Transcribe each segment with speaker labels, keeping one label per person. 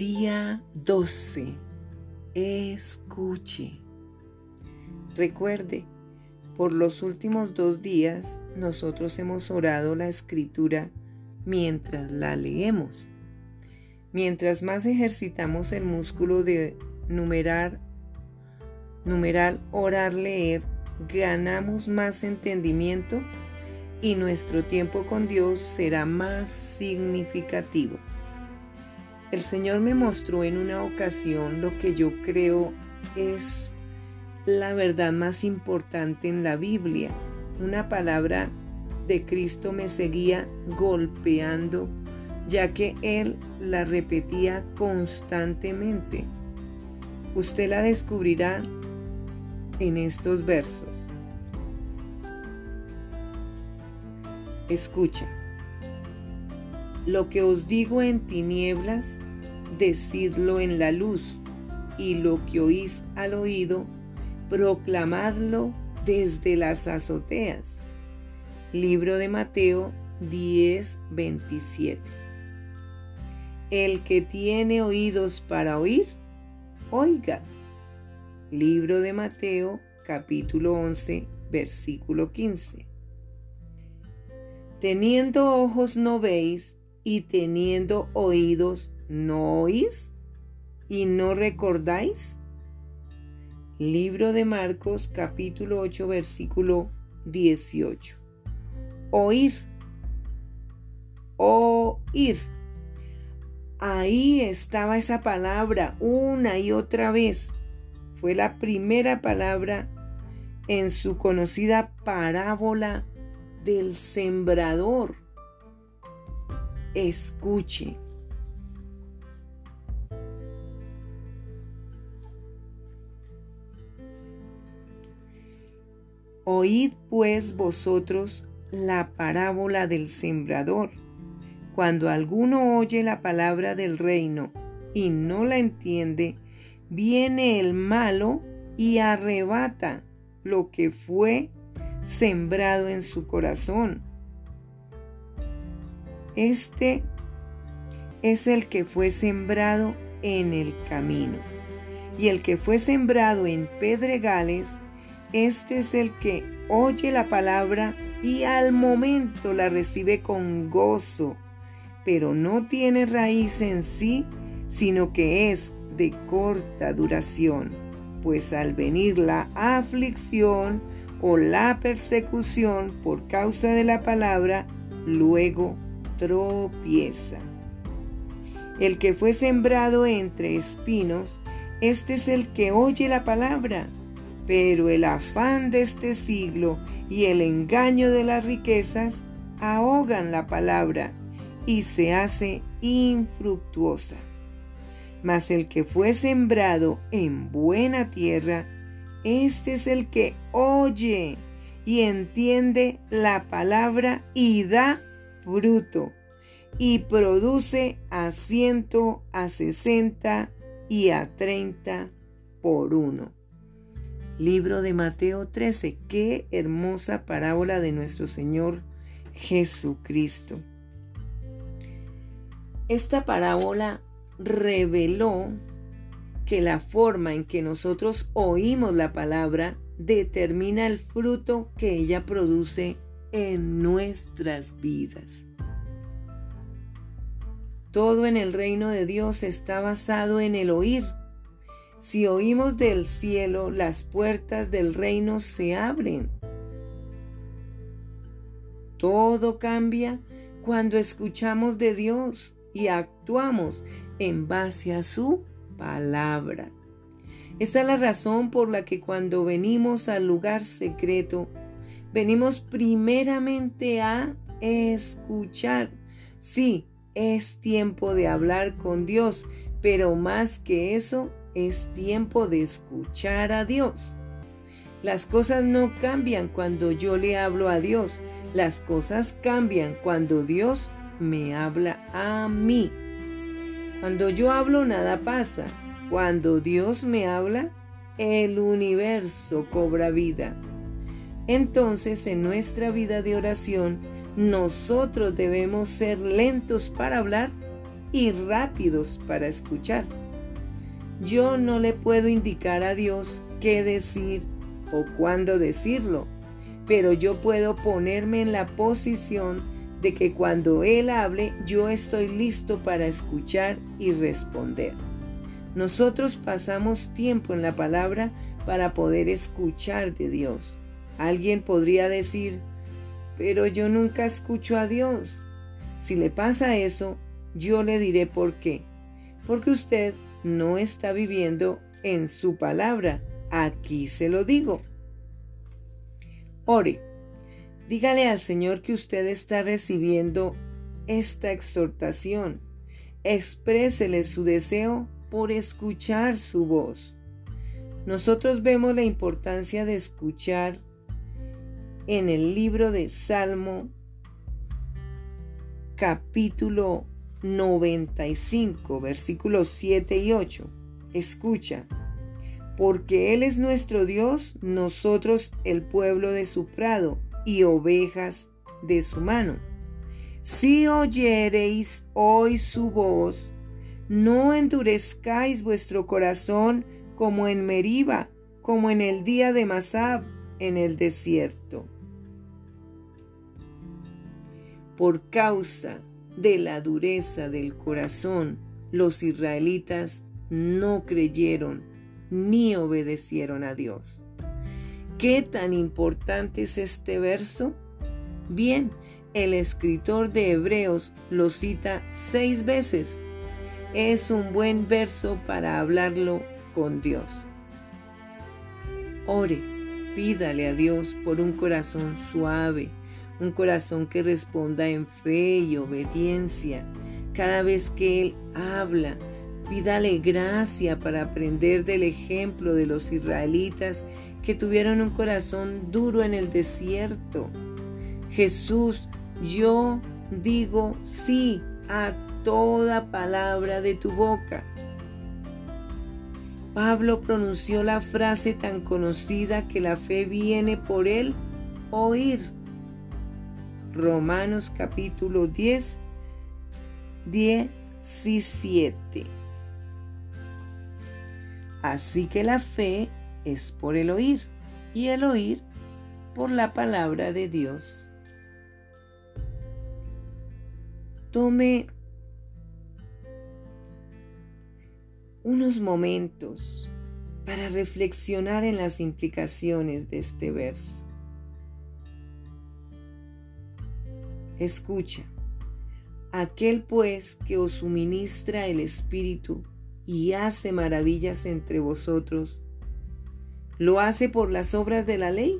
Speaker 1: Día 12. Escuche. Recuerde, por los últimos dos días nosotros hemos orado la escritura mientras la leemos. Mientras más ejercitamos el músculo de numerar, numeral, orar, leer, ganamos más entendimiento y nuestro tiempo con Dios será más significativo. El Señor me mostró en una ocasión lo que yo creo es la verdad más importante en la Biblia. Una palabra de Cristo me seguía golpeando, ya que Él la repetía constantemente. Usted la descubrirá en estos versos. Escucha. Lo que os digo en tinieblas, decidlo en la luz, y lo que oís al oído, proclamadlo desde las azoteas. Libro de Mateo 10, 27. El que tiene oídos para oír, oiga. Libro de Mateo capítulo 11, versículo 15. Teniendo ojos no veis, y teniendo oídos no oís y no recordáis? Libro de Marcos capítulo 8 versículo 18. Oír. Oír. Ahí estaba esa palabra una y otra vez. Fue la primera palabra en su conocida parábola del sembrador escuche. Oíd pues vosotros la parábola del sembrador. Cuando alguno oye la palabra del reino y no la entiende, viene el malo y arrebata lo que fue sembrado en su corazón. Este es el que fue sembrado en el camino. Y el que fue sembrado en pedregales, este es el que oye la palabra y al momento la recibe con gozo, pero no tiene raíz en sí, sino que es de corta duración, pues al venir la aflicción o la persecución por causa de la palabra, luego El que fue sembrado entre espinos, este es el que oye la palabra, pero el afán de este siglo y el engaño de las riquezas ahogan la palabra y se hace infructuosa. Mas el que fue sembrado en buena tierra, este es el que oye y entiende la palabra y da fruto y produce a ciento, a sesenta y a treinta por uno. Libro de Mateo 13. Qué hermosa parábola de nuestro Señor Jesucristo. Esta parábola reveló que la forma en que nosotros oímos la palabra determina el fruto que ella produce en nuestras vidas. Todo en el reino de Dios está basado en el oír. Si oímos del cielo, las puertas del reino se abren. Todo cambia cuando escuchamos de Dios y actuamos en base a su palabra. Esta es la razón por la que cuando venimos al lugar secreto, Venimos primeramente a escuchar. Sí, es tiempo de hablar con Dios, pero más que eso, es tiempo de escuchar a Dios. Las cosas no cambian cuando yo le hablo a Dios, las cosas cambian cuando Dios me habla a mí. Cuando yo hablo nada pasa, cuando Dios me habla, el universo cobra vida. Entonces en nuestra vida de oración nosotros debemos ser lentos para hablar y rápidos para escuchar. Yo no le puedo indicar a Dios qué decir o cuándo decirlo, pero yo puedo ponerme en la posición de que cuando Él hable yo estoy listo para escuchar y responder. Nosotros pasamos tiempo en la palabra para poder escuchar de Dios. Alguien podría decir, pero yo nunca escucho a Dios. Si le pasa eso, yo le diré por qué. Porque usted no está viviendo en su palabra. Aquí se lo digo. Ore. Dígale al Señor que usted está recibiendo esta exhortación. Exprésele su deseo por escuchar su voz. Nosotros vemos la importancia de escuchar en el libro de Salmo capítulo 95 versículos 7 y 8. Escucha, porque Él es nuestro Dios, nosotros el pueblo de su prado y ovejas de su mano. Si oyereis hoy su voz, no endurezcáis vuestro corazón como en Meriba, como en el día de Masab en el desierto. Por causa de la dureza del corazón, los israelitas no creyeron ni obedecieron a Dios. ¿Qué tan importante es este verso? Bien, el escritor de Hebreos lo cita seis veces. Es un buen verso para hablarlo con Dios. Ore, pídale a Dios por un corazón suave, un corazón que responda en fe y obediencia. Cada vez que Él habla, pídale gracia para aprender del ejemplo de los israelitas que tuvieron un corazón duro en el desierto. Jesús, yo digo sí a toda palabra de tu boca. Pablo pronunció la frase tan conocida que la fe viene por el oír. Romanos capítulo 10, 17. Así que la fe es por el oír y el oír por la palabra de Dios. Tome unos momentos para reflexionar en las implicaciones de este verso. Escucha, aquel pues que os suministra el Espíritu y hace maravillas entre vosotros, ¿Lo hace por las obras de la ley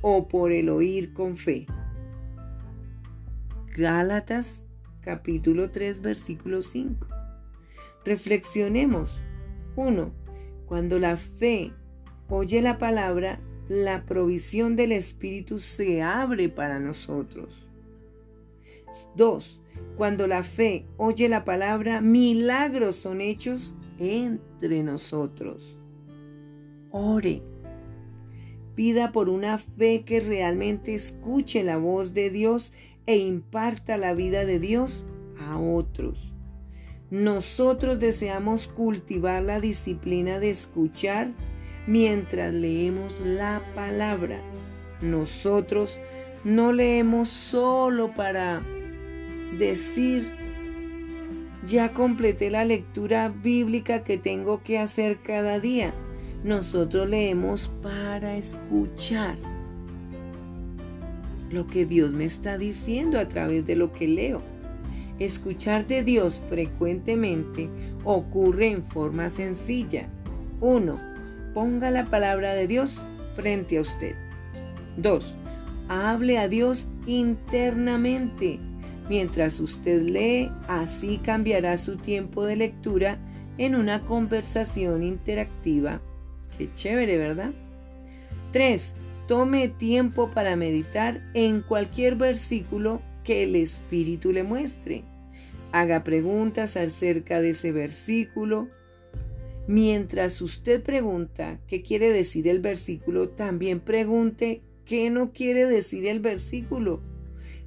Speaker 1: o por el oír con fe? Gálatas capítulo 3 versículo 5. Reflexionemos. 1. Cuando la fe oye la palabra, la provisión del Espíritu se abre para nosotros. 2. Cuando la fe oye la palabra, milagros son hechos entre nosotros. Ore. Pida por una fe que realmente escuche la voz de Dios e imparta la vida de Dios a otros. Nosotros deseamos cultivar la disciplina de escuchar mientras leemos la palabra. Nosotros no leemos solo para decir, ya completé la lectura bíblica que tengo que hacer cada día nosotros leemos para escuchar lo que Dios me está diciendo a través de lo que leo. Escuchar de Dios frecuentemente ocurre en forma sencilla. 1. Ponga la palabra de Dios frente a usted. 2. Hable a Dios internamente. Mientras usted lee, así cambiará su tiempo de lectura en una conversación interactiva Qué chévere, ¿verdad? 3. Tome tiempo para meditar en cualquier versículo que el Espíritu le muestre. Haga preguntas acerca de ese versículo. Mientras usted pregunta qué quiere decir el versículo, también pregunte qué no quiere decir el versículo.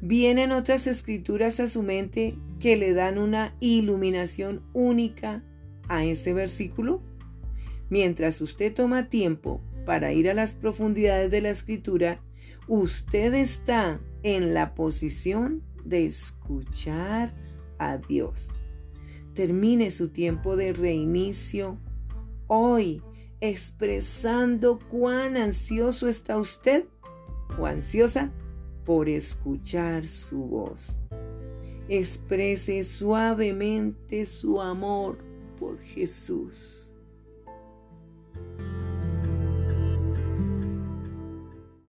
Speaker 1: Vienen otras escrituras a su mente que le dan una iluminación única a ese versículo. Mientras usted toma tiempo para ir a las profundidades de la escritura, usted está en la posición de escuchar a Dios. Termine su tiempo de reinicio hoy expresando cuán ansioso está usted o ansiosa por escuchar su voz. Exprese suavemente su amor por Jesús.